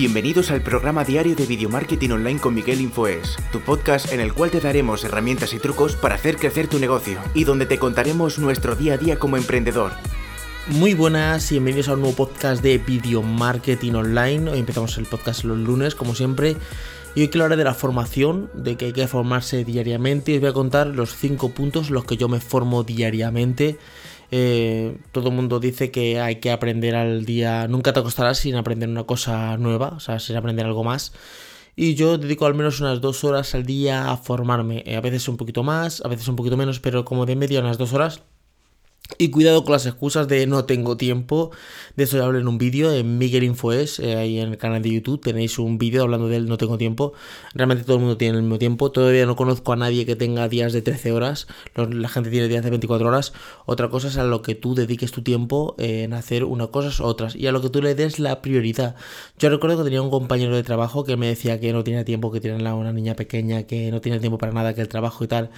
Bienvenidos al programa diario de Video Marketing Online con Miguel Infoes, tu podcast en el cual te daremos herramientas y trucos para hacer crecer tu negocio y donde te contaremos nuestro día a día como emprendedor. Muy buenas y bienvenidos a un nuevo podcast de Video Marketing Online. Hoy empezamos el podcast los lunes, como siempre. Y hoy quiero hablar de la formación, de que hay que formarse diariamente. Y os voy a contar los 5 puntos en los que yo me formo diariamente eh, todo el mundo dice que hay que aprender al día, nunca te acostarás sin aprender una cosa nueva, o sea, sin aprender algo más. Y yo dedico al menos unas dos horas al día a formarme, eh, a veces un poquito más, a veces un poquito menos, pero como de media unas dos horas y cuidado con las excusas de no tengo tiempo. De eso ya hablé en un vídeo en Miguel Infoes, eh, ahí en el canal de YouTube. Tenéis un vídeo hablando del no tengo tiempo. Realmente todo el mundo tiene el mismo tiempo. Todavía no conozco a nadie que tenga días de 13 horas. La gente tiene días de 24 horas. Otra cosa es a lo que tú dediques tu tiempo en hacer unas cosas u otras. Y a lo que tú le des la prioridad. Yo recuerdo que tenía un compañero de trabajo que me decía que no tenía tiempo, que tiene una niña pequeña, que no tiene tiempo para nada, que el trabajo y tal.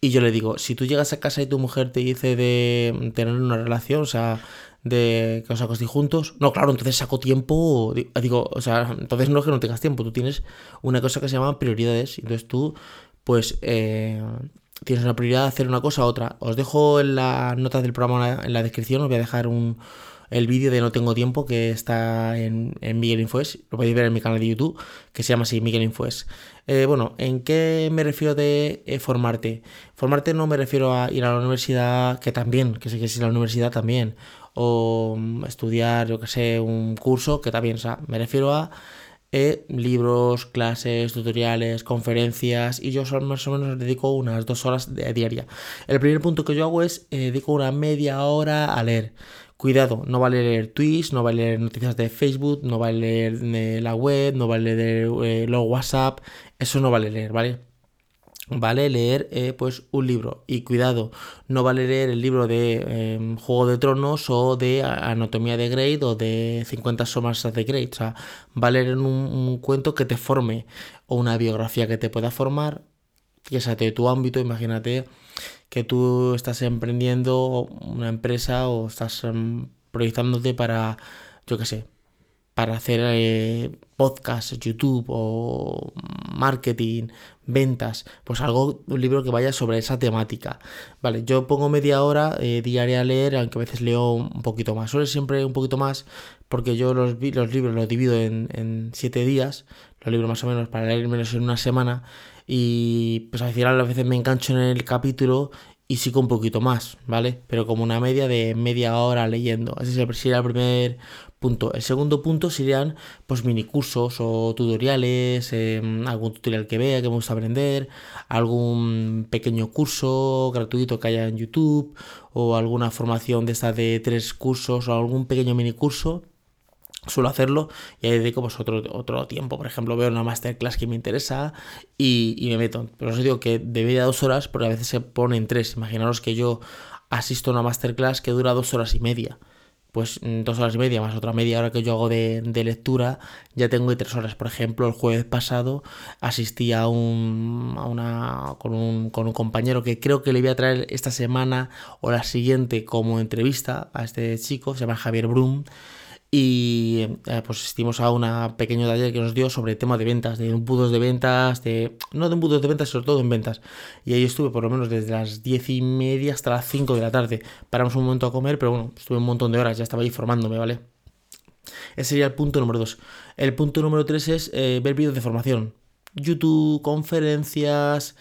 Y yo le digo, si tú llegas a casa y tu mujer te dice de tener una relación, o sea, de que os acostéis juntos. No, claro, entonces saco tiempo, digo, o sea, entonces no es que no tengas tiempo, tú tienes una cosa que se llama prioridades, entonces tú, pues, eh, tienes una prioridad de hacer una cosa u otra. Os dejo en la nota del programa, en la descripción, os voy a dejar un, el vídeo de No Tengo Tiempo que está en, en Miguel Infoes, lo podéis ver en mi canal de YouTube, que se llama así Miguel Infoes. Eh, bueno, ¿en qué me refiero de eh, formarte? Formarte no me refiero a ir a la universidad, que también, que sé que si la universidad también, o mm, estudiar, yo que sé, un curso, que también, o sea, me refiero a eh, libros, clases, tutoriales, conferencias y yo más o menos dedico unas dos horas de, diaria. El primer punto que yo hago es dedico una media hora a leer. Cuidado, no vale leer tweets, no vale leer noticias de Facebook, no vale leer eh, la web, no vale leer eh, los WhatsApp, eso no vale leer, ¿vale? Vale leer eh, pues un libro. Y cuidado, no vale leer el libro de em, Juego de Tronos o de Anatomía de Grey o de 50 somas de Grey, o sea, vale leer un, un cuento que te forme o una biografía que te pueda formar, que sea de tu ámbito, imagínate que tú estás emprendiendo una empresa o estás em, proyectándote para, yo qué sé, para hacer eh, podcast, YouTube o marketing, ventas, pues algo, un libro que vaya sobre esa temática. Vale, yo pongo media hora eh, diaria a leer, aunque a veces leo un poquito más, suele siempre un poquito más, porque yo los, los libros los divido en, siete días, los libros más o menos para leer menos en una semana, y pues al final a veces me engancho en el capítulo y sigo un poquito más, ¿vale? Pero como una media de media hora leyendo. Ese sería el primer punto. El segundo punto serían pues mini cursos o tutoriales, em, algún tutorial que vea que me gusta aprender, algún pequeño curso gratuito que haya en YouTube o alguna formación de esta de tres cursos o algún pequeño mini curso suelo hacerlo y ahí dedico pues otro, otro tiempo. Por ejemplo, veo una masterclass que me interesa y, me meto. Pero os digo que de media dos horas, porque a veces se ponen tres. Imaginaros que yo asisto a una masterclass que dura dos horas y media. Pues mm, dos horas y media más otra media hora que yo hago de, lectura, ya tengo de tres horas. Por ejemplo, el jueves pasado asistí a, un, a una, con, un, con un compañero que creo que le voy a traer esta semana o la siguiente como entrevista a este chico, se llama Javier Brum y eh, pues asistimos a una pequeño taller que nos dio sobre el tema de ventas, de embudos de ventas, de no de embudos de ventas, sobre todo en ventas. Y ahí estuve por lo menos desde las diez y media hasta las 5 de la tarde. Paramos un momento a comer, pero bueno, estuve un montón de horas, ya estaba ahí formándome, ¿vale? Ese sería el punto número 2. El punto número 3 es eh, ver vídeos de formación. YouTube, conferencias,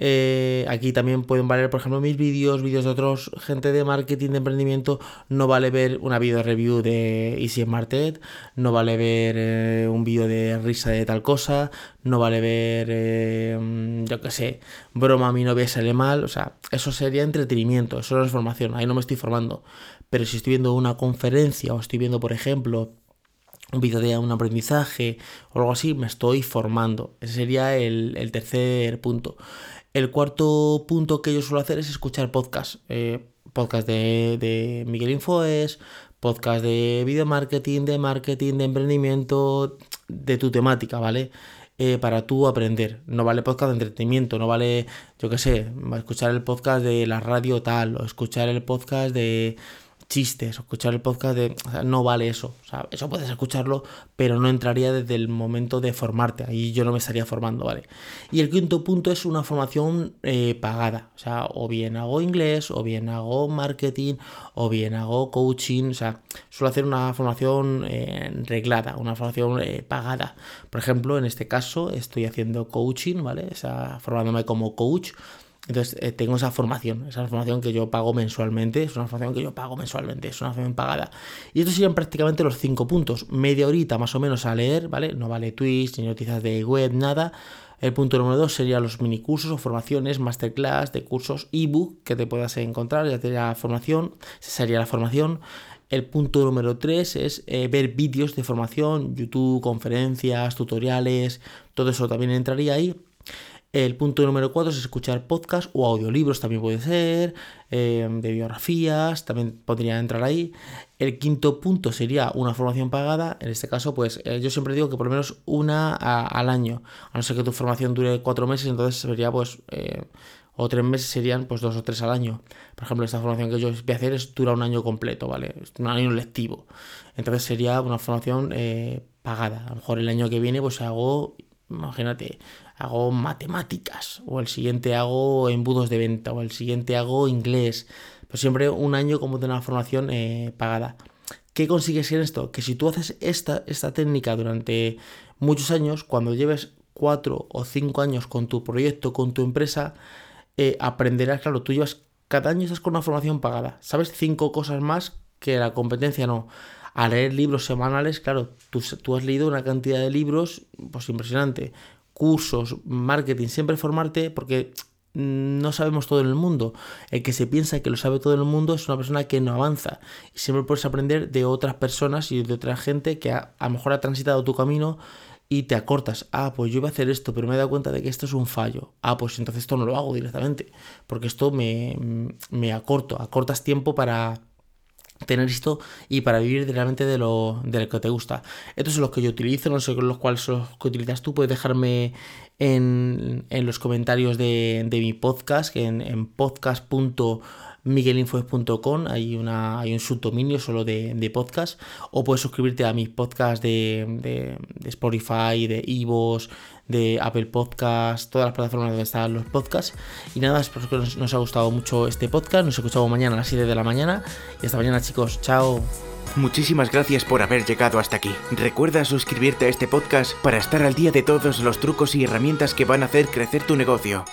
eh, aquí también pueden valer, por ejemplo, mis vídeos, vídeos de otros, gente de marketing, de emprendimiento. No vale ver una video review de Easy Market, no vale ver eh, un vídeo de risa de tal cosa, no vale ver, eh, yo qué sé, broma a mi novia sale mal. O sea, eso sería entretenimiento, eso no es formación, ahí no me estoy formando. Pero si estoy viendo una conferencia o estoy viendo, por ejemplo, un vídeo de un aprendizaje o algo así, me estoy formando. Ese sería el, el tercer punto. El cuarto punto que yo suelo hacer es escuchar podcast. Eh, podcast de, Miguel Infoes, podcast de video marketing, de marketing, de emprendimiento, de tu temática, ¿vale? Eh, para tú aprender. No vale podcast de entretenimiento, no vale, yo qué sé, escuchar el podcast de la radio tal, o escuchar el podcast de chistes o escuchar el podcast de, no vale eso. O sea, eso puedes escucharlo, pero no entraría desde el momento de formarte. Ahí yo no me estaría formando, ¿vale? Y el quinto punto es una formación eh, pagada. O sea, o bien hago inglés, o bien hago marketing, o bien hago coaching. O sea, suelo hacer una formación eh, reglada, una formación eh, pagada. Por ejemplo, en este caso estoy haciendo coaching, ¿vale? O sea, formándome como coach entonces eh, tengo esa formación, esa formación que yo pago mensualmente, es una formación que yo pago mensualmente, es una formación pagada. Y estos serían prácticamente los cinco puntos. Media horita más o menos a leer, ¿vale? No vale tweets, ni noticias de web, nada. El punto número dos sería los minicursos o formaciones, masterclass de cursos ebook que te puedas encontrar, ya sería la formación, esa sería la formación. El punto número tres es eh, ver vídeos de formación, YouTube, conferencias, tutoriales, todo eso también entraría ahí. El punto número 4 es escuchar podcast o audiolibros, también puede ser, em, de biografías, también podría entrar ahí. El quinto punto sería una formación pagada, en este caso, pues eh, yo siempre digo que por lo menos una al año, a no ser que tu formación dure cuatro meses, entonces sería pues, eh, o tres meses serían pues dos o tres al año. Por ejemplo, esta formación que yo voy a hacer es dura un año completo, ¿vale? Es un año lectivo. Entonces sería una formación eh, pagada. A lo mejor el año que viene pues hago imagínate, hago matemáticas, o el siguiente hago embudos de venta, o el siguiente hago inglés, pues siempre un año como de una formación eh, pagada. ¿Qué consigues en esto? Que si tú haces esta, esta técnica durante muchos años, cuando lleves cuatro o cinco años con tu proyecto, con tu empresa, eh, aprenderás, claro, tú llevas, cada año estás con una formación pagada, sabes cinco cosas más que la competencia no a leer libros semanales, claro, tú, tú, has leído una cantidad de libros, pues impresionante. Cursos, marketing, siempre formarte porque no sabemos todo en el mundo. El que se piensa que lo sabe todo en el mundo es una persona que no avanza. Y siempre puedes aprender de otras personas y de otra gente que a, lo mejor ha transitado tu camino y te acortas. Ah, pues yo iba a hacer esto, pero me he dado cuenta de que esto es un fallo. Ah, pues entonces esto no lo hago directamente. Porque esto me, me acorto. Acortas tiempo para tener esto y para vivir realmente de lo, de lo que te gusta. Estos son los que yo utilizo, no sé los cuales son los que utilizas tú. Puedes dejarme en, en los comentarios de, de, mi podcast, en, en podcast.miguelinfo.com hay, hay un subdominio solo de, de, podcast, o puedes suscribirte a mis podcasts de, de, de Spotify, de Ivos, de Apple Podcast, todas las plataformas donde están los podcasts. Y nada, espero que nos, nos ha gustado mucho este podcast. Nos escuchamos mañana a las 7 de la mañana. Y hasta mañana, chicos. Chao. Muchísimas gracias por haber llegado hasta aquí. Recuerda suscribirte a este podcast para estar al día de todos los trucos y herramientas que van a hacer crecer tu negocio.